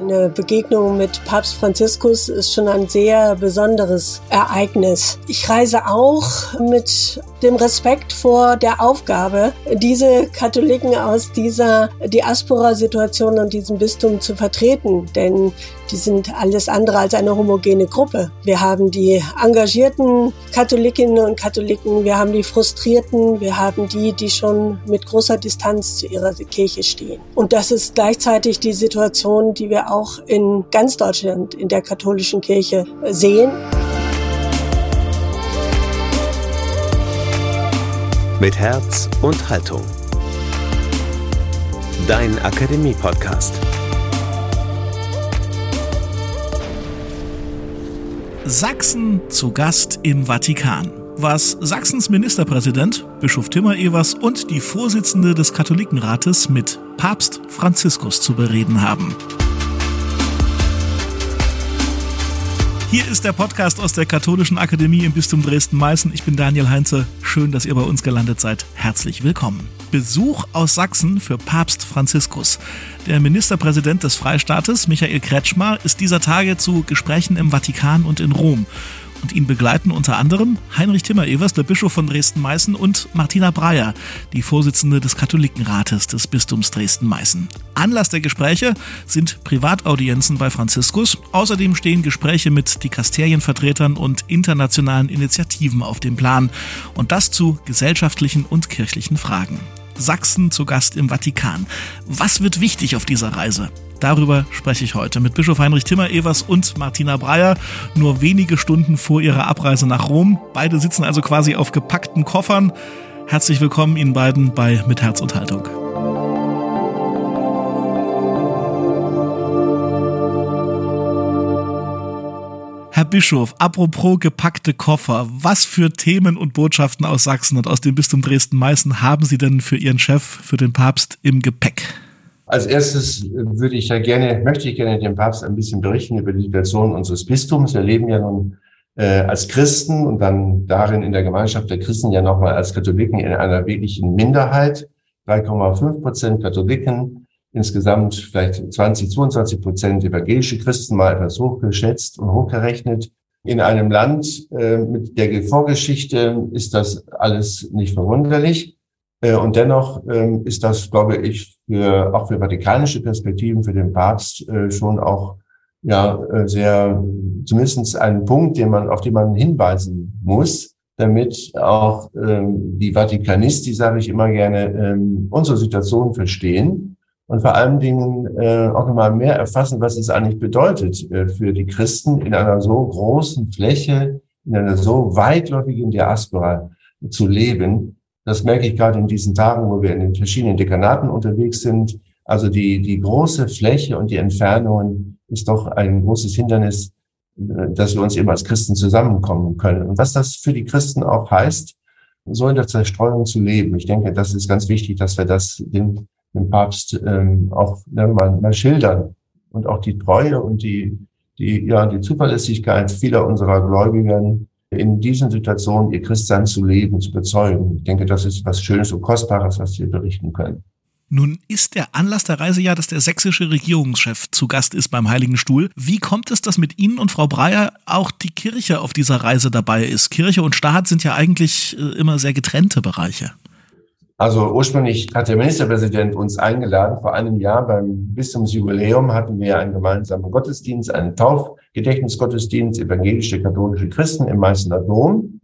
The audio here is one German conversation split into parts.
Eine Begegnung mit Papst Franziskus ist schon ein sehr besonderes Ereignis. Ich reise auch mit dem Respekt vor der Aufgabe, diese Katholiken aus dieser Diaspora-Situation und diesem Bistum zu vertreten. Denn die sind alles andere als eine homogene Gruppe. Wir haben die engagierten Katholikinnen und Katholiken, wir haben die Frustrierten, wir haben die, die schon mit großer Distanz zu ihrer Kirche stehen. Und das ist gleichzeitig die Situation, die wir auch in ganz Deutschland in der katholischen Kirche sehen. Mit Herz und Haltung. Dein Akademie-Podcast. Sachsen zu Gast im Vatikan. Was Sachsens Ministerpräsident, Bischof Timmer Evers und die Vorsitzende des Katholikenrates mit Papst Franziskus zu bereden haben. Hier ist der Podcast aus der Katholischen Akademie im Bistum Dresden-Meißen. Ich bin Daniel Heinze. Schön, dass ihr bei uns gelandet seid. Herzlich willkommen. Besuch aus Sachsen für Papst Franziskus. Der Ministerpräsident des Freistaates, Michael Kretschmer, ist dieser Tage zu Gesprächen im Vatikan und in Rom. Und ihn begleiten unter anderem Heinrich Timmer-Evers, der Bischof von Dresden-Meißen, und Martina Breyer, die Vorsitzende des Katholikenrates des Bistums Dresden-Meißen. Anlass der Gespräche sind Privataudienzen bei Franziskus. Außerdem stehen Gespräche mit Dikasterienvertretern und internationalen Initiativen auf dem Plan. Und das zu gesellschaftlichen und kirchlichen Fragen. Sachsen zu Gast im Vatikan. Was wird wichtig auf dieser Reise? Darüber spreche ich heute mit Bischof Heinrich Timmer-Evers und Martina Breyer, nur wenige Stunden vor ihrer Abreise nach Rom. Beide sitzen also quasi auf gepackten Koffern. Herzlich willkommen Ihnen beiden bei Mit Herz und Haltung. Herr Bischof, apropos gepackte Koffer, was für Themen und Botschaften aus Sachsen und aus dem Bistum Dresden-Meißen haben Sie denn für Ihren Chef, für den Papst im Gepäck? Als erstes würde ich ja gerne, möchte ich gerne dem Papst ein bisschen berichten über die Situation unseres Bistums. Wir leben ja nun äh, als Christen und dann darin in der Gemeinschaft der Christen ja nochmal als Katholiken in einer wirklichen Minderheit. 3,5 Prozent Katholiken, insgesamt vielleicht 20, 22 Prozent evangelische Christen, mal etwas hochgeschätzt und hochgerechnet. In einem Land äh, mit der Vorgeschichte ist das alles nicht verwunderlich. Äh, und dennoch ähm, ist das, glaube ich, für, auch für vatikanische Perspektiven, für den Papst äh, schon auch ja äh, sehr zumindestens ein Punkt, den man, auf den man hinweisen muss, damit auch ähm, die Vatikanisti, sage ich immer gerne, ähm, unsere Situation verstehen und vor allen Dingen auch nochmal mehr erfassen, was es eigentlich bedeutet für die Christen in einer so großen Fläche, in einer so weitläufigen Diaspora zu leben das merke ich gerade in diesen Tagen, wo wir in den verschiedenen Dekanaten unterwegs sind. Also die, die große Fläche und die Entfernungen ist doch ein großes Hindernis, äh, dass wir uns eben als Christen zusammenkommen können. Und was das für die Christen auch heißt, so in der Zerstreuung zu leben. Ich denke, das ist ganz wichtig, dass wir das dem, dem Papst ähm, auch ne, mal, mal schildern und auch die Treue und die, die, ja, die Zuverlässigkeit vieler unserer Gläubigen in diesen Situationen ihr Christsein zu leben, zu bezeugen. Ich denke, das ist was Schönes und Kostbares, was wir berichten können. Nun ist der Anlass der Reise ja, dass der sächsische Regierungschef zu Gast ist beim Heiligen Stuhl. Wie kommt es, dass mit Ihnen und Frau Breyer auch die Kirche auf dieser Reise dabei ist? Kirche und Staat sind ja eigentlich äh, immer sehr getrennte Bereiche. Also ursprünglich hat der Ministerpräsident uns eingeladen. Vor einem Jahr beim Bistumsjubiläum hatten wir einen gemeinsamen Gottesdienst, einen Taufgedächtnisgottesdienst, evangelische katholische Christen im Meißner Dom.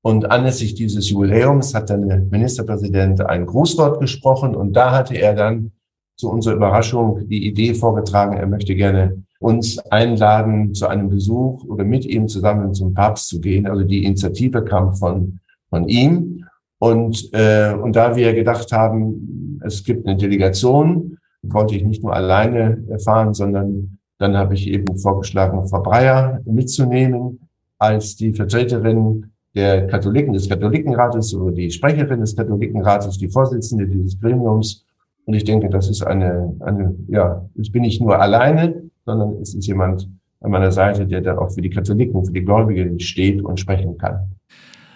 Und anlässlich dieses Jubiläums hat der Ministerpräsident ein Grußwort gesprochen und da hatte er dann zu unserer Überraschung die Idee vorgetragen, er möchte gerne uns einladen zu einem Besuch oder mit ihm zusammen zum Papst zu gehen. Also die Initiative kam von, von ihm. Und, äh, und da wir gedacht haben, es gibt eine Delegation, wollte ich nicht nur alleine erfahren, sondern dann habe ich eben vorgeschlagen, Frau Breyer mitzunehmen als die Vertreterin der Katholiken, des Katholikenrates oder die Sprecherin des Katholikenrates, die Vorsitzende dieses Gremiums. Und ich denke, das ist eine, eine, ja, jetzt bin ich nur alleine, sondern es ist jemand an meiner Seite, der da auch für die Katholiken, für die Gläubigen steht und sprechen kann.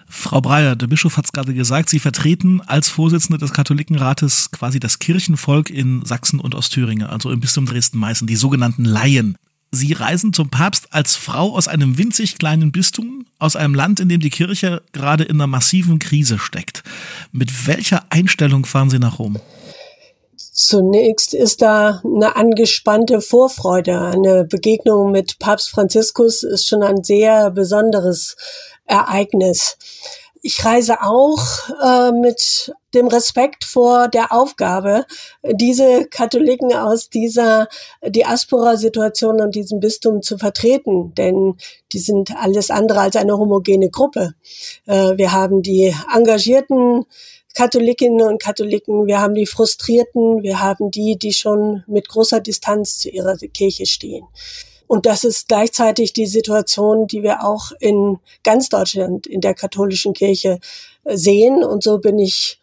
Frau Breyer, der Bischof hat es gerade gesagt, Sie vertreten als Vorsitzende des Katholikenrates quasi das Kirchenvolk in Sachsen und Ostthüringen, also im Bistum Dresden-Meißen, die sogenannten Laien. Sie reisen zum Papst als Frau aus einem winzig kleinen Bistum, aus einem Land, in dem die Kirche gerade in einer massiven Krise steckt. Mit welcher Einstellung fahren Sie nach Rom? Zunächst ist da eine angespannte Vorfreude. Eine Begegnung mit Papst Franziskus ist schon ein sehr besonderes Ereignis. Ich reise auch äh, mit dem Respekt vor der Aufgabe, diese Katholiken aus dieser Diaspora-Situation und diesem Bistum zu vertreten, denn die sind alles andere als eine homogene Gruppe. Äh, wir haben die engagierten Katholikinnen und Katholiken, wir haben die Frustrierten, wir haben die, die schon mit großer Distanz zu ihrer Kirche stehen. Und das ist gleichzeitig die Situation, die wir auch in ganz Deutschland in der katholischen Kirche äh, sehen. Und so bin ich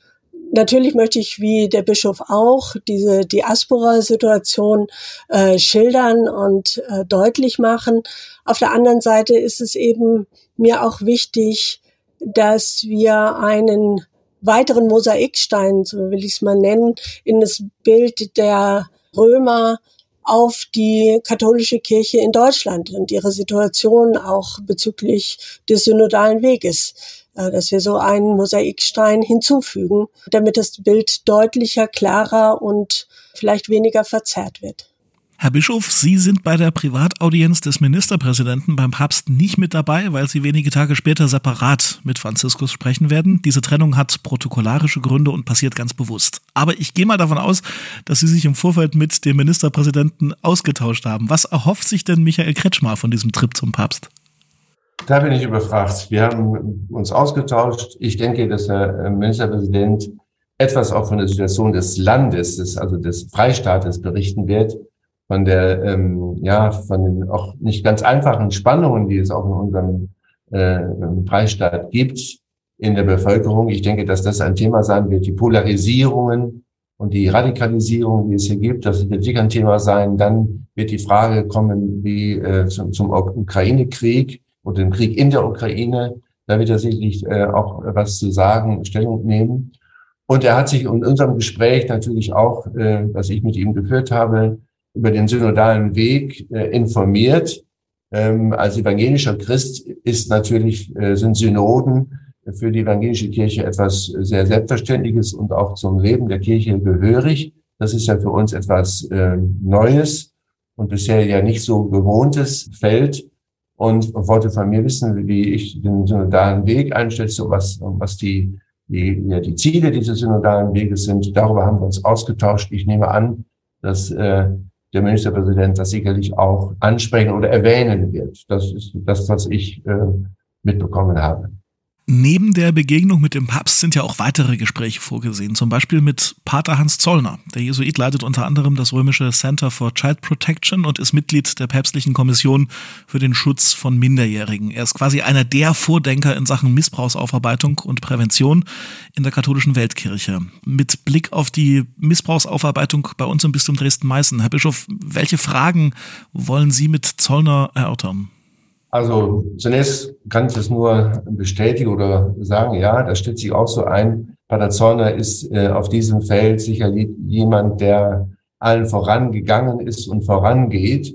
Natürlich möchte ich, wie der Bischof auch, diese Diaspora-Situation äh, schildern und äh, deutlich machen. Auf der anderen Seite ist es eben mir auch wichtig, dass wir einen weiteren Mosaikstein, so will ich es mal nennen, in das Bild der Römer auf die katholische Kirche in Deutschland und ihre Situation auch bezüglich des synodalen Weges, äh, dass wir so einen Mosaikstein hinzufügen, damit das Bild deutlicher, klarer und vielleicht weniger verzerrt wird. Herr Bischof, Sie sind bei der Privataudienz des Ministerpräsidenten beim Papst nicht mit dabei, weil Sie wenige Tage später separat mit Franziskus sprechen werden. Diese Trennung hat protokollarische Gründe und passiert ganz bewusst. Aber ich gehe mal davon aus, dass Sie sich im Vorfeld mit dem Ministerpräsidenten ausgetauscht haben. Was erhofft sich denn Michael Kretschmer von diesem Trip zum Papst? Da bin ich überfragt. Wir haben uns ausgetauscht. Ich denke, dass der Ministerpräsident etwas auch von der Situation des Landes, also des Freistaates berichten wird von der, ähm, ja, von den auch nicht ganz einfachen Spannungen, die es auch in unserem äh, Freistaat gibt in der Bevölkerung. Ich denke, dass das ein Thema sein wird, die Polarisierungen und die Radikalisierung, die es hier gibt, das wird sicher ein Thema sein. Dann wird die Frage kommen, wie äh, zum, zum Ukraine-Krieg und dem Krieg in der Ukraine. Da wird er sicherlich äh, auch was zu sagen, Stellung nehmen. Und er hat sich in unserem Gespräch natürlich auch, äh, was ich mit ihm geführt habe, über den synodalen Weg äh, informiert. Ähm, als evangelischer Christ ist natürlich, äh, sind Synoden für die evangelische Kirche etwas sehr Selbstverständliches und auch zum Leben der Kirche gehörig. Das ist ja für uns etwas äh, Neues und bisher ja nicht so gewohntes Feld und wollte von mir wissen, wie ich den synodalen Weg einschätze, was, was die, die, ja, die Ziele dieses synodalen Weges sind. Darüber haben wir uns ausgetauscht. Ich nehme an, dass äh, der Ministerpräsident das sicherlich auch ansprechen oder erwähnen wird. Das ist das, was ich äh, mitbekommen habe. Neben der Begegnung mit dem Papst sind ja auch weitere Gespräche vorgesehen, zum Beispiel mit Pater Hans Zollner. Der Jesuit leitet unter anderem das römische Center for Child Protection und ist Mitglied der päpstlichen Kommission für den Schutz von Minderjährigen. Er ist quasi einer der Vordenker in Sachen Missbrauchsaufarbeitung und Prävention in der katholischen Weltkirche. Mit Blick auf die Missbrauchsaufarbeitung bei uns im Bistum Dresden-Meißen, Herr Bischof, welche Fragen wollen Sie mit Zollner erörtern? Also zunächst kann ich es nur bestätigen oder sagen, ja, das stellt sich auch so ein. Pater Zorner ist äh, auf diesem Feld sicherlich jemand, der allen vorangegangen ist und vorangeht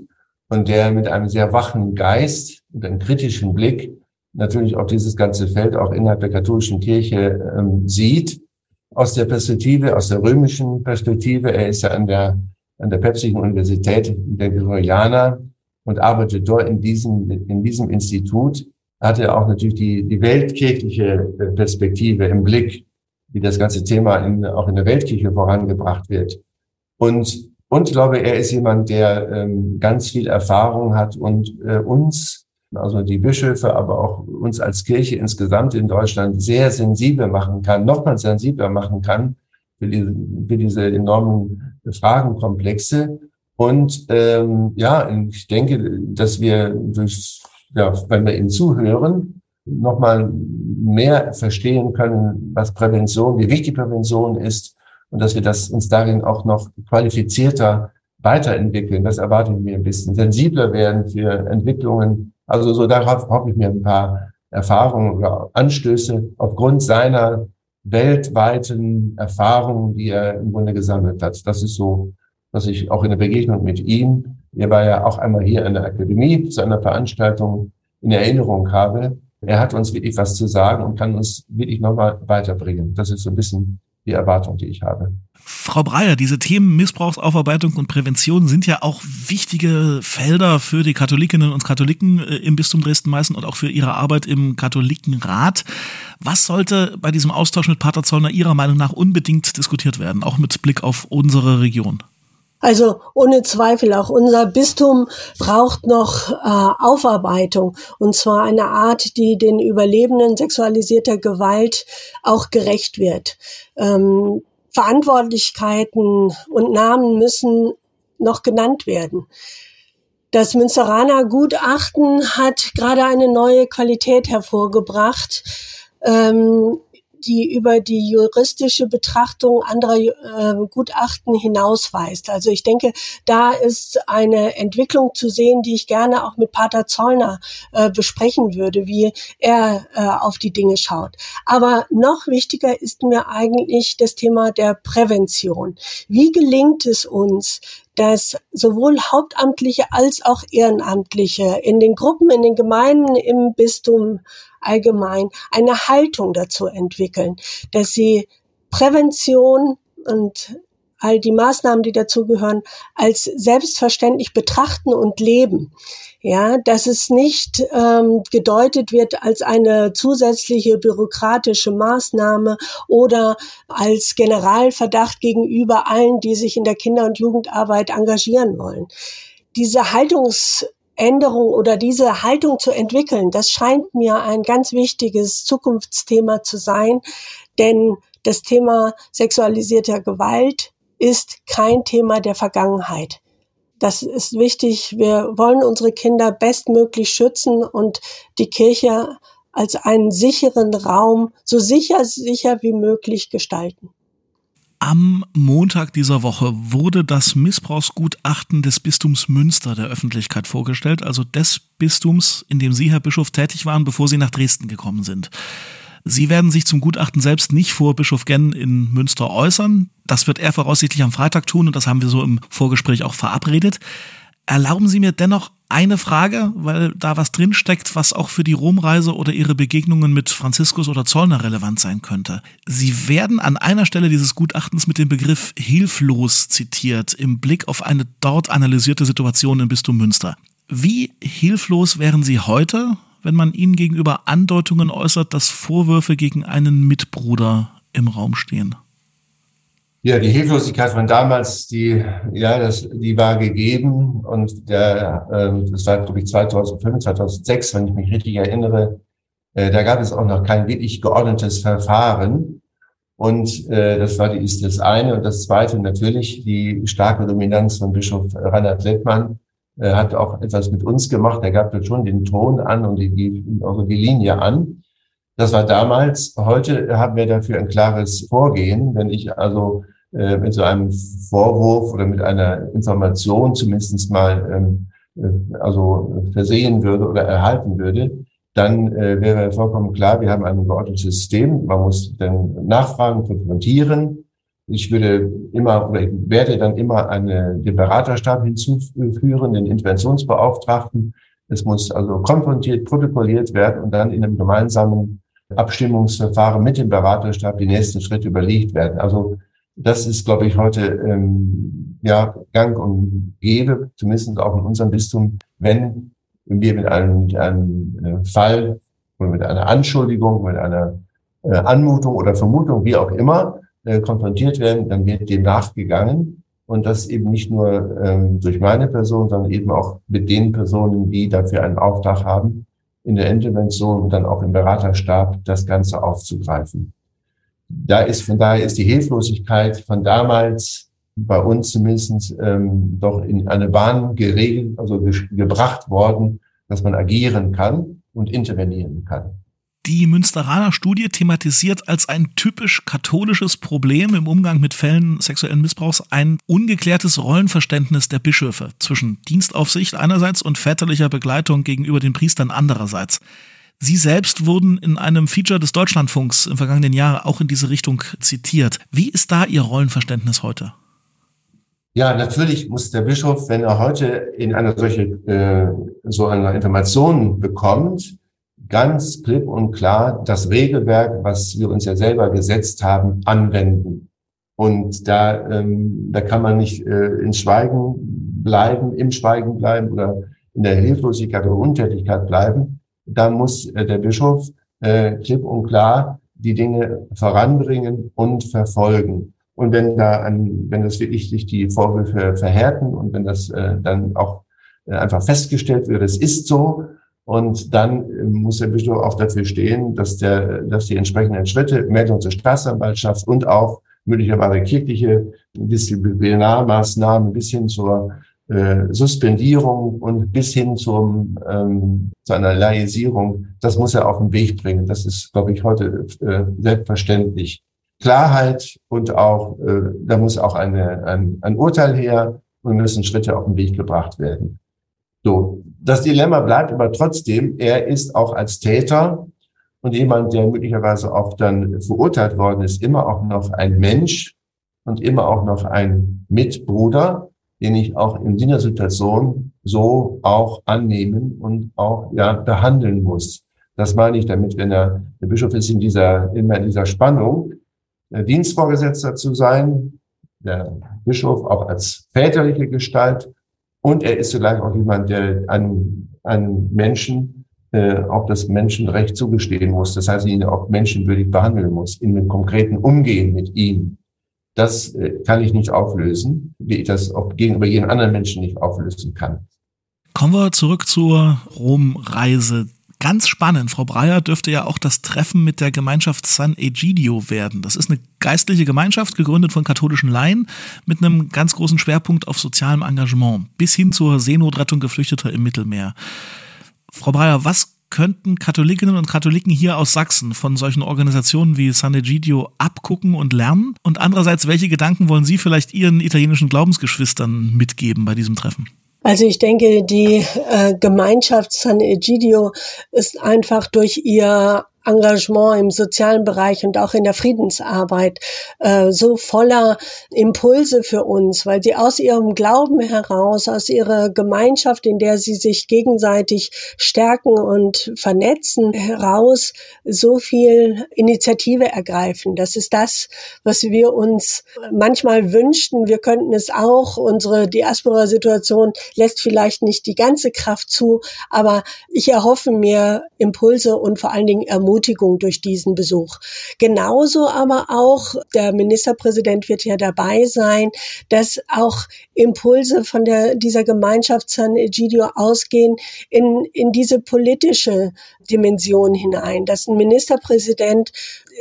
und der mit einem sehr wachen Geist und einem kritischen Blick natürlich auch dieses ganze Feld auch innerhalb der katholischen Kirche ähm, sieht. Aus der Perspektive, aus der römischen Perspektive, er ist ja an der, an der päpstlichen Universität der Gregorianer und arbeitet dort in diesem, in diesem Institut, hatte auch natürlich die, die weltkirchliche äh, Perspektive im Blick, wie das ganze Thema in, auch in der Weltkirche vorangebracht wird. Und, und ich glaube, er ist jemand, der ähm, ganz viel Erfahrung hat und äh, uns, also die Bischöfe, aber auch uns als Kirche insgesamt in Deutschland sehr sensibel machen kann, nochmal sensibler machen kann für diese, für diese enormen Fragenkomplexe und ähm, ja, ich denke, dass wir durch, ja, wenn wir ihnen zuhören, nochmal mehr verstehen können, was Prävention, wie wichtig Prävention ist und dass wir das uns darin auch noch qualifizierter weiterentwickeln. Das erwarte ich mir ein bisschen sensibler werden für Entwicklungen. Also so darauf hoffe ich mir ein paar Erfahrungen oder Anstöße aufgrund seiner weltweiten Erfahrungen, die er im Grunde gesammelt hat. Das ist so, was ich auch in der Begegnung mit ihm, er war ja auch einmal hier in der Akademie zu einer Veranstaltung in Erinnerung habe. Er hat uns wirklich was zu sagen und kann uns wirklich nochmal weiterbringen. Das ist so ein bisschen die Erwartung, die ich habe. Frau Breyer, diese Themen Missbrauchsaufarbeitung und Prävention sind ja auch wichtige Felder für die Katholikinnen und Katholiken äh, im Bistum Dresden-Meißen und auch für ihre Arbeit im Katholikenrat. Was sollte bei diesem Austausch mit Pater Zollner Ihrer Meinung nach unbedingt diskutiert werden, auch mit Blick auf unsere Region? Also ohne Zweifel, auch unser Bistum braucht noch äh, Aufarbeitung und zwar eine Art, die den Überlebenden sexualisierter Gewalt auch gerecht wird. Ähm, Verantwortlichkeiten und Namen müssen noch genannt werden. Das Münsteraner Gutachten hat gerade eine neue Qualität hervorgebracht. Ähm, die über die juristische Betrachtung anderer äh, Gutachten hinausweist. Also ich denke, da ist eine Entwicklung zu sehen, die ich gerne auch mit Pater Zollner äh, besprechen würde, wie er äh, auf die Dinge schaut. Aber noch wichtiger ist mir eigentlich das Thema der Prävention. Wie gelingt es uns, dass sowohl Hauptamtliche als auch Ehrenamtliche in den Gruppen, in den Gemeinden im Bistum allgemein eine Haltung dazu entwickeln, dass sie Prävention und all die Maßnahmen, die dazugehören, als selbstverständlich betrachten und leben. Ja, dass es nicht ähm, gedeutet wird als eine zusätzliche bürokratische Maßnahme oder als Generalverdacht gegenüber allen, die sich in der Kinder- und Jugendarbeit engagieren wollen. Diese Haltungs Änderung oder diese Haltung zu entwickeln, das scheint mir ein ganz wichtiges Zukunftsthema zu sein, denn das Thema sexualisierter Gewalt ist kein Thema der Vergangenheit. Das ist wichtig. Wir wollen unsere Kinder bestmöglich schützen und die Kirche als einen sicheren Raum so sicher, sicher wie möglich gestalten. Am Montag dieser Woche wurde das Missbrauchsgutachten des Bistums Münster der Öffentlichkeit vorgestellt, also des Bistums, in dem Sie, Herr Bischof, tätig waren, bevor Sie nach Dresden gekommen sind. Sie werden sich zum Gutachten selbst nicht vor Bischof Genn in Münster äußern. Das wird er voraussichtlich am Freitag tun und das haben wir so im Vorgespräch auch verabredet. Erlauben Sie mir dennoch eine Frage, weil da was drinsteckt, was auch für die Romreise oder Ihre Begegnungen mit Franziskus oder Zollner relevant sein könnte. Sie werden an einer Stelle dieses Gutachtens mit dem Begriff hilflos zitiert im Blick auf eine dort analysierte Situation im Bistum Münster. Wie hilflos wären Sie heute, wenn man Ihnen gegenüber Andeutungen äußert, dass Vorwürfe gegen einen Mitbruder im Raum stehen? Ja, die Hilflosigkeit von damals, die, ja, das, die war gegeben und der, ähm, das war, glaube ich, 2005, 2006, wenn ich mich richtig erinnere, äh, da gab es auch noch kein wirklich geordnetes Verfahren. Und äh, das war die, ist das eine. Und das zweite natürlich, die starke Dominanz von Bischof Reinhard Lettmann äh, hat auch etwas mit uns gemacht. Er gab schon den Ton an und die, die, die Linie an. Das war damals. Heute haben wir dafür ein klares Vorgehen. Wenn ich also äh, mit so einem Vorwurf oder mit einer Information zumindest mal ähm, äh, also versehen würde oder erhalten würde, dann äh, wäre vollkommen klar, wir haben ein geordnetes System. Man muss dann nachfragen, konfrontieren. Ich würde immer oder ich werde dann immer eine, den Beraterstab hinzuführen, den Interventionsbeauftragten. Es muss also konfrontiert, protokolliert werden und dann in einem gemeinsamen Abstimmungsverfahren mit dem Beraterstab die nächsten Schritte überlegt werden. Also das ist, glaube ich, heute ähm, ja gang und gäbe, zumindest auch in unserem Bistum, wenn wir mit einem, mit einem äh, Fall oder mit einer Anschuldigung, mit einer äh, Anmutung oder Vermutung, wie auch immer, äh, konfrontiert werden, dann wird dem nachgegangen. Und das eben nicht nur ähm, durch meine Person, sondern eben auch mit den Personen, die dafür einen Auftrag haben, in der Intervention und dann auch im Beraterstab das Ganze aufzugreifen da ist, von daher ist die Hilflosigkeit von damals bei uns zumindest ähm, doch in eine Bahn geregelt, also ge gebracht worden, dass man agieren kann und intervenieren kann. Die Münsteraner Studie thematisiert als ein typisch katholisches Problem im Umgang mit Fällen sexuellen Missbrauchs ein ungeklärtes Rollenverständnis der Bischöfe zwischen Dienstaufsicht einerseits und väterlicher Begleitung gegenüber den Priestern andererseits. Sie selbst wurden in einem Feature des Deutschlandfunks im vergangenen Jahr auch in diese Richtung zitiert. Wie ist da Ihr Rollenverständnis heute? Ja, natürlich muss der Bischof, wenn er heute in einer solche äh, so einer Information bekommt, ganz klipp und klar das Regelwerk, was wir uns ja selber gesetzt haben, anwenden. Und da, ähm, da kann man nicht äh, ins Schweigen bleiben, im Schweigen bleiben oder in der Hilflosigkeit oder Untätigkeit bleiben. Da muss äh, der Bischof äh, klipp und klar die Dinge voranbringen und verfolgen. Und wenn da an, wenn das wirklich sich die Vorwürfe verhärten und wenn das äh, dann auch äh, einfach festgestellt wird, es ist so, und dann äh, muss der Bischof auch dafür stehen, dass der, dass die entsprechenden Schritte, Meldung zur Staatsanwaltschaft und auch möglicherweise kirchliche Disziplinarmaßnahmen bis hin zur äh, Suspendierung und bis hin zum, ähm, zu einer Laisierung, das muss er auf den Weg bringen. Das ist, glaube ich, heute äh, selbstverständlich. Klarheit und auch, äh, da muss auch eine, ein, ein Urteil her und müssen Schritte auf den Weg gebracht werden. So, das Dilemma bleibt aber trotzdem, er ist auch als Täter und jemand, der möglicherweise auch dann verurteilt worden ist, immer auch noch ein Mensch und immer auch noch ein Mitbruder, den ich auch in dieser Situation so auch annehmen und auch ja behandeln muss. Das meine ich damit, wenn er, der Bischof ist in dieser, immer in dieser Spannung, Dienstvorgesetzter zu sein, der Bischof auch als väterliche Gestalt und er ist zugleich auch jemand, der an, an Menschen äh, auch das Menschenrecht zugestehen muss. Das heißt, ihn auch menschenwürdig behandeln muss, in dem konkreten Umgehen mit ihm. Das äh, kann ich nicht auflösen, wie ich das auch gegenüber jedem anderen Menschen nicht auflösen kann. Kommen wir zurück zur Rom-Reise. Ganz spannend. Frau Breyer dürfte ja auch das Treffen mit der Gemeinschaft San Egidio werden. Das ist eine geistliche Gemeinschaft, gegründet von katholischen Laien, mit einem ganz großen Schwerpunkt auf sozialem Engagement, bis hin zur Seenotrettung Geflüchteter im Mittelmeer. Frau Breyer, was könnten Katholikinnen und Katholiken hier aus Sachsen von solchen Organisationen wie San Egidio abgucken und lernen? Und andererseits, welche Gedanken wollen Sie vielleicht Ihren italienischen Glaubensgeschwistern mitgeben bei diesem Treffen? Also ich denke, die äh, Gemeinschaft San Egidio ist einfach durch ihr Engagement im sozialen Bereich und auch in der Friedensarbeit äh, so voller Impulse für uns, weil sie aus ihrem Glauben heraus, aus ihrer Gemeinschaft, in der sie sich gegenseitig stärken und vernetzen, heraus so viel Initiative ergreifen. Das ist das, was wir uns manchmal wünschten. Wir könnten es auch. Unsere Diaspora-Situation lässt vielleicht nicht die ganze Kraft zu, aber ich erhoffe mir Impulse und vor allen Dingen Ermutigung Ermutigung durch diesen Besuch. Genauso aber auch, der Ministerpräsident wird ja dabei sein, dass auch Impulse von der, dieser Gemeinschaft San Egidio ausgehen in, in diese politische Dimension hinein, dass ein Ministerpräsident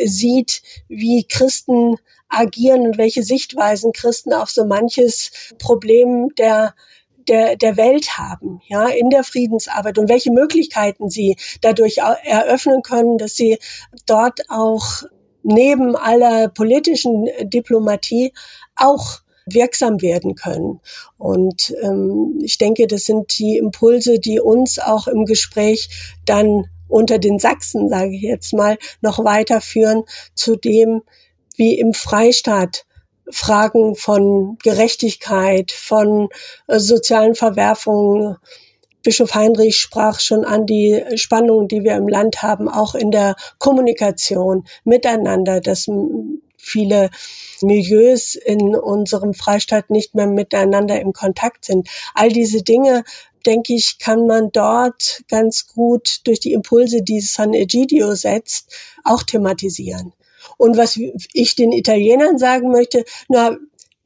sieht, wie Christen agieren und welche Sichtweisen Christen auf so manches Problem der der, der Welt haben, ja, in der Friedensarbeit und welche Möglichkeiten sie dadurch eröffnen können, dass sie dort auch neben aller politischen Diplomatie auch wirksam werden können. Und ähm, ich denke, das sind die Impulse, die uns auch im Gespräch dann unter den Sachsen, sage ich jetzt mal, noch weiterführen zu dem, wie im Freistaat Fragen von Gerechtigkeit, von äh, sozialen Verwerfungen. Bischof Heinrich sprach schon an die Spannungen, die wir im Land haben, auch in der Kommunikation miteinander, dass viele Milieus in unserem Freistaat nicht mehr miteinander im Kontakt sind. All diese Dinge denke ich, kann man dort ganz gut durch die Impulse, die San Egidio setzt, auch thematisieren. Und was ich den Italienern sagen möchte, na,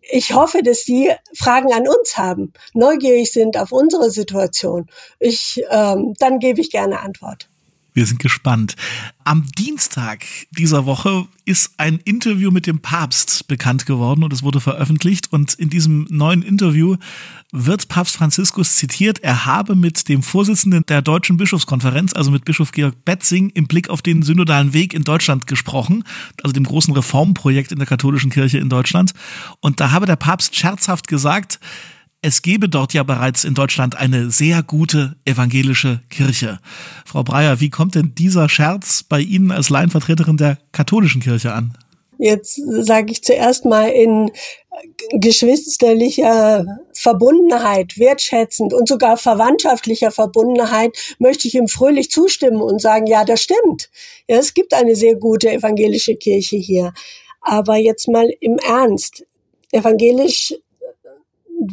ich hoffe, dass die Fragen an uns haben, neugierig sind auf unsere Situation. Ich, ähm, dann gebe ich gerne Antwort. Wir sind gespannt. Am Dienstag dieser Woche ist ein Interview mit dem Papst bekannt geworden und es wurde veröffentlicht. Und in diesem neuen Interview wird Papst Franziskus zitiert, er habe mit dem Vorsitzenden der Deutschen Bischofskonferenz, also mit Bischof Georg Betzing, im Blick auf den synodalen Weg in Deutschland gesprochen, also dem großen Reformprojekt in der katholischen Kirche in Deutschland. Und da habe der Papst scherzhaft gesagt, es gebe dort ja bereits in Deutschland eine sehr gute evangelische Kirche. Frau Breyer, wie kommt denn dieser Scherz bei Ihnen als Laienvertreterin der katholischen Kirche an? Jetzt sage ich zuerst mal in geschwisterlicher Verbundenheit, wertschätzend und sogar verwandtschaftlicher Verbundenheit möchte ich ihm fröhlich zustimmen und sagen, ja, das stimmt. Ja, es gibt eine sehr gute evangelische Kirche hier. Aber jetzt mal im Ernst. Evangelisch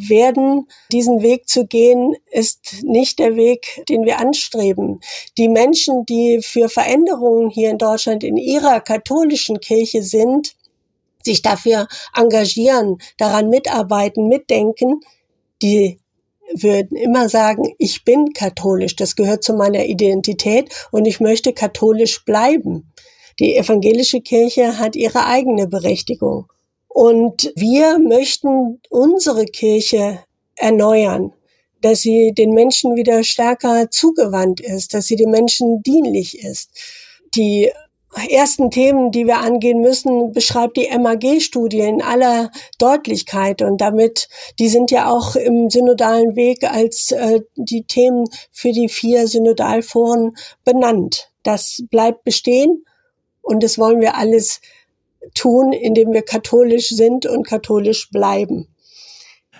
werden, diesen Weg zu gehen, ist nicht der Weg, den wir anstreben. Die Menschen, die für Veränderungen hier in Deutschland in ihrer katholischen Kirche sind, sich dafür engagieren, daran mitarbeiten, mitdenken, die würden immer sagen, ich bin katholisch, das gehört zu meiner Identität und ich möchte katholisch bleiben. Die evangelische Kirche hat ihre eigene Berechtigung. Und wir möchten unsere Kirche erneuern, dass sie den Menschen wieder stärker zugewandt ist, dass sie den Menschen dienlich ist. Die ersten Themen, die wir angehen müssen, beschreibt die MAG-Studie in aller Deutlichkeit. Und damit, die sind ja auch im synodalen Weg als äh, die Themen für die vier Synodalforen benannt. Das bleibt bestehen und das wollen wir alles tun, indem wir katholisch sind und katholisch bleiben.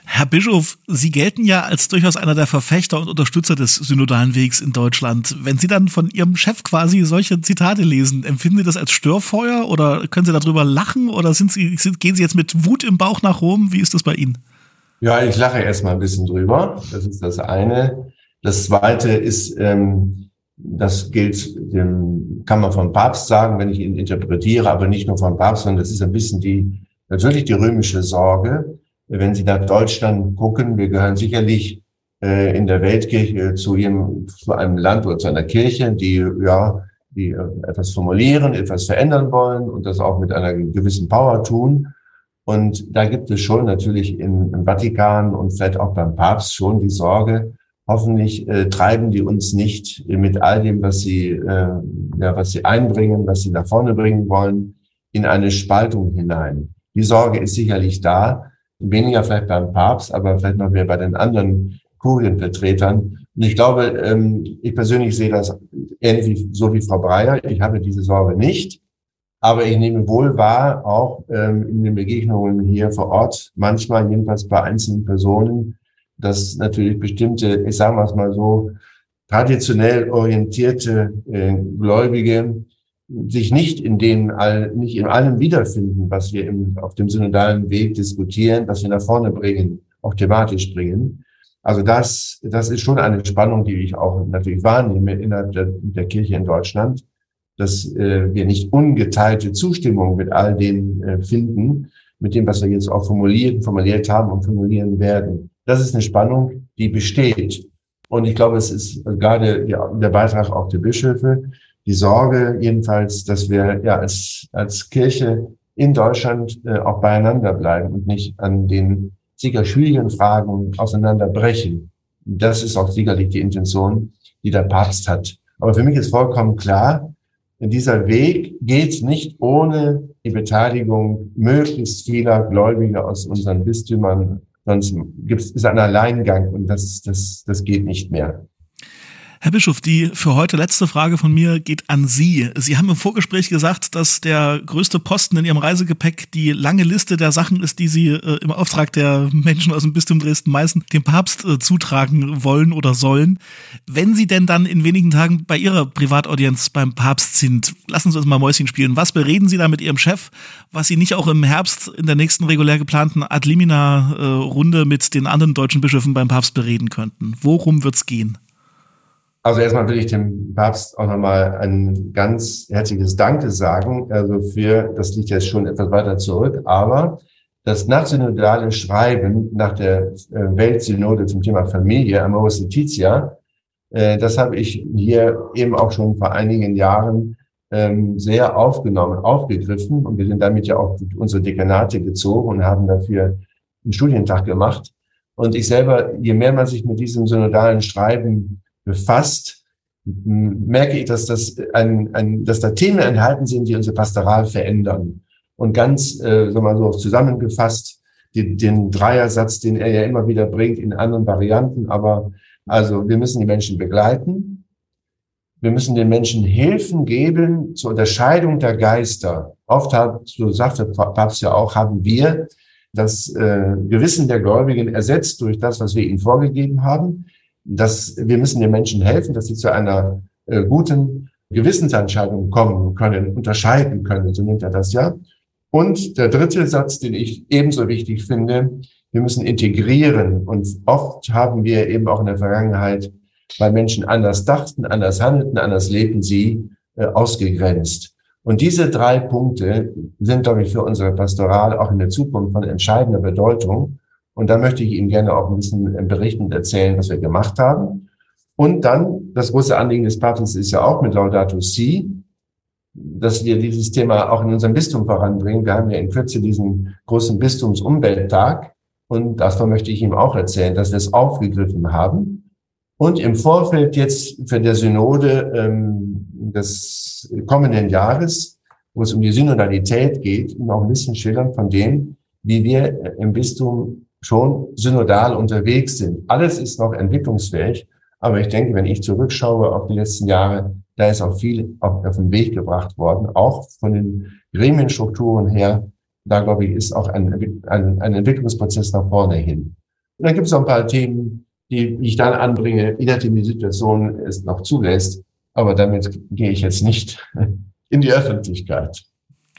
Herr Bischof, Sie gelten ja als durchaus einer der Verfechter und Unterstützer des synodalen Wegs in Deutschland. Wenn Sie dann von Ihrem Chef quasi solche Zitate lesen, empfinden Sie das als Störfeuer oder können Sie darüber lachen oder sind Sie, sind, gehen Sie jetzt mit Wut im Bauch nach Rom? Wie ist das bei Ihnen? Ja, ich lache erstmal ein bisschen drüber. Das ist das eine. Das zweite ist, ähm, das gilt, kann man vom Papst sagen, wenn ich ihn interpretiere, aber nicht nur vom Papst, sondern das ist ein bisschen die, natürlich die römische Sorge. Wenn Sie nach Deutschland gucken, wir gehören sicherlich äh, in der Weltkirche zu ihrem, zu einem Land oder zu einer Kirche, die, ja, die äh, etwas formulieren, etwas verändern wollen und das auch mit einer gewissen Power tun. Und da gibt es schon natürlich in, im Vatikan und vielleicht auch beim Papst schon die Sorge, hoffentlich äh, treiben die uns nicht mit all dem, was sie, äh, ja, was sie einbringen, was sie nach vorne bringen wollen, in eine Spaltung hinein. Die Sorge ist sicherlich da, weniger vielleicht beim Papst, aber vielleicht noch mehr bei den anderen Kurienvertretern. Und ich glaube, ähm, ich persönlich sehe das ähnlich so wie Frau Breyer. Ich habe diese Sorge nicht. Aber ich nehme wohl wahr, auch ähm, in den Begegnungen hier vor Ort, manchmal jedenfalls bei einzelnen Personen, dass natürlich bestimmte, ich sage mal so, traditionell orientierte äh, Gläubige sich nicht in den all, nicht in allem wiederfinden, was wir im, auf dem synodalen Weg diskutieren, was wir nach vorne bringen, auch thematisch bringen. Also das, das ist schon eine Spannung, die ich auch natürlich wahrnehme innerhalb der, der Kirche in Deutschland, dass äh, wir nicht ungeteilte Zustimmung mit all dem äh, finden, mit dem, was wir jetzt auch formuliert, formuliert haben und formulieren werden. Das ist eine Spannung, die besteht. Und ich glaube, es ist gerade der Beitrag auch der Bischöfe, die Sorge jedenfalls, dass wir ja als, als Kirche in Deutschland äh, auch beieinander bleiben und nicht an den sicher schwierigen Fragen auseinanderbrechen. Das ist auch sicherlich die Intention, die der Papst hat. Aber für mich ist vollkommen klar, dieser Weg geht nicht ohne die Beteiligung möglichst vieler Gläubiger aus unseren Bistümern Sonst gibt es ein Alleingang und das, das, das geht nicht mehr. Herr Bischof, die für heute letzte Frage von mir geht an Sie. Sie haben im Vorgespräch gesagt, dass der größte Posten in Ihrem Reisegepäck die lange Liste der Sachen ist, die Sie äh, im Auftrag der Menschen aus dem Bistum Dresden-Meißen dem Papst äh, zutragen wollen oder sollen. Wenn Sie denn dann in wenigen Tagen bei Ihrer Privataudienz beim Papst sind, lassen Sie uns mal Mäuschen spielen. Was bereden Sie da mit Ihrem Chef, was Sie nicht auch im Herbst in der nächsten regulär geplanten Ad Limina-Runde äh, mit den anderen deutschen Bischöfen beim Papst bereden könnten? Worum wird's gehen? Also erstmal will ich dem Papst auch nochmal ein ganz herzliches Danke sagen. Also für, das liegt jetzt schon etwas weiter zurück, aber das nachsynodale Schreiben nach der äh, Weltsynode zum Thema Familie, Amoris Laetitia, äh, das habe ich hier eben auch schon vor einigen Jahren ähm, sehr aufgenommen, aufgegriffen und wir sind damit ja auch unsere Dekanate gezogen und haben dafür einen Studientag gemacht. Und ich selber, je mehr man sich mit diesem synodalen Schreiben befasst, merke ich, dass, das ein, ein, dass da Themen enthalten sind, die unsere Pastoral verändern. Und ganz, äh, so mal so zusammengefasst, den, den Dreiersatz, den er ja immer wieder bringt in anderen Varianten. Aber also wir müssen die Menschen begleiten. Wir müssen den Menschen Hilfen geben zur Unterscheidung der Geister. Oft hat, so sagte Papst ja auch, haben wir das äh, Gewissen der Gläubigen ersetzt durch das, was wir ihnen vorgegeben haben. Dass wir müssen den Menschen helfen, dass sie zu einer äh, guten Gewissensentscheidung kommen können, unterscheiden können, so nennt er das ja. Und der dritte Satz, den ich ebenso wichtig finde, wir müssen integrieren. Und oft haben wir eben auch in der Vergangenheit, weil Menschen anders dachten, anders handelten, anders lebten, sie äh, ausgegrenzt. Und diese drei Punkte sind, glaube ich, für unsere Pastoral auch in der Zukunft von entscheidender Bedeutung. Und da möchte ich Ihnen gerne auch ein bisschen berichten und erzählen, was wir gemacht haben. Und dann, das große Anliegen des Papstes ist ja auch mit Laudato Si, dass wir dieses Thema auch in unserem Bistum voranbringen. Wir haben ja in Kürze diesen großen Bistumsumwelttag. Und davon möchte ich ihm auch erzählen, dass wir es aufgegriffen haben. Und im Vorfeld jetzt für der Synode ähm, des kommenden Jahres, wo es um die Synodalität geht, noch ein bisschen schildern von dem, wie wir im Bistum schon synodal unterwegs sind. Alles ist noch entwicklungsfähig, aber ich denke, wenn ich zurückschaue auf die letzten Jahre, da ist auch viel auf, auf den Weg gebracht worden, auch von den Gremienstrukturen her. Da, glaube ich, ist auch ein, ein, ein Entwicklungsprozess nach vorne hin. Und dann gibt es noch ein paar Themen, die ich dann anbringe, je nachdem die Situation es noch zulässt. Aber damit gehe ich jetzt nicht in die Öffentlichkeit.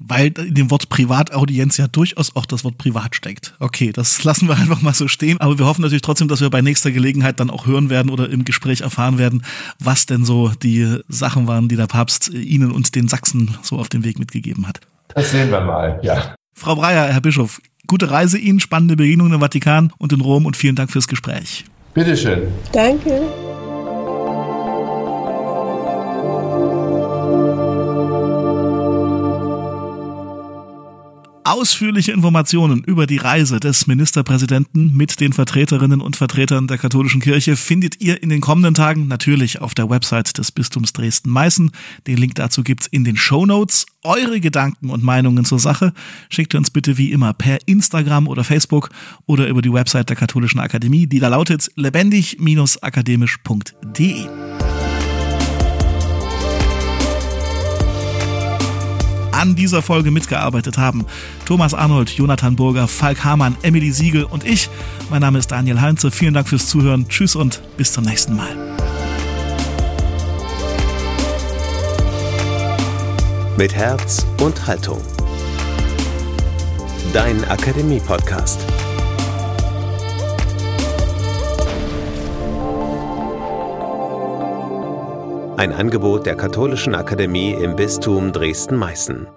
Weil in dem Wort Privataudienz ja durchaus auch das Wort privat steckt. Okay, das lassen wir einfach mal so stehen. Aber wir hoffen natürlich trotzdem, dass wir bei nächster Gelegenheit dann auch hören werden oder im Gespräch erfahren werden, was denn so die Sachen waren, die der Papst Ihnen und den Sachsen so auf den Weg mitgegeben hat. Das sehen wir mal, ja. Frau Breyer, Herr Bischof, gute Reise Ihnen, spannende Begegnungen im Vatikan und in Rom und vielen Dank fürs Gespräch. Bitteschön. Danke. Ausführliche Informationen über die Reise des Ministerpräsidenten mit den Vertreterinnen und Vertretern der katholischen Kirche findet ihr in den kommenden Tagen natürlich auf der Website des Bistums Dresden-Meißen. Den Link dazu gibt's in den Show Notes. Eure Gedanken und Meinungen zur Sache schickt uns bitte wie immer per Instagram oder Facebook oder über die Website der Katholischen Akademie, die da lautet lebendig-akademisch.de. an dieser Folge mitgearbeitet haben. Thomas Arnold, Jonathan Burger, Falk Hamann, Emily Siegel und ich. Mein Name ist Daniel Heinze. Vielen Dank fürs Zuhören. Tschüss und bis zum nächsten Mal. Mit Herz und Haltung. Dein Akademie-Podcast. Ein Angebot der Katholischen Akademie im Bistum Dresden-Meißen.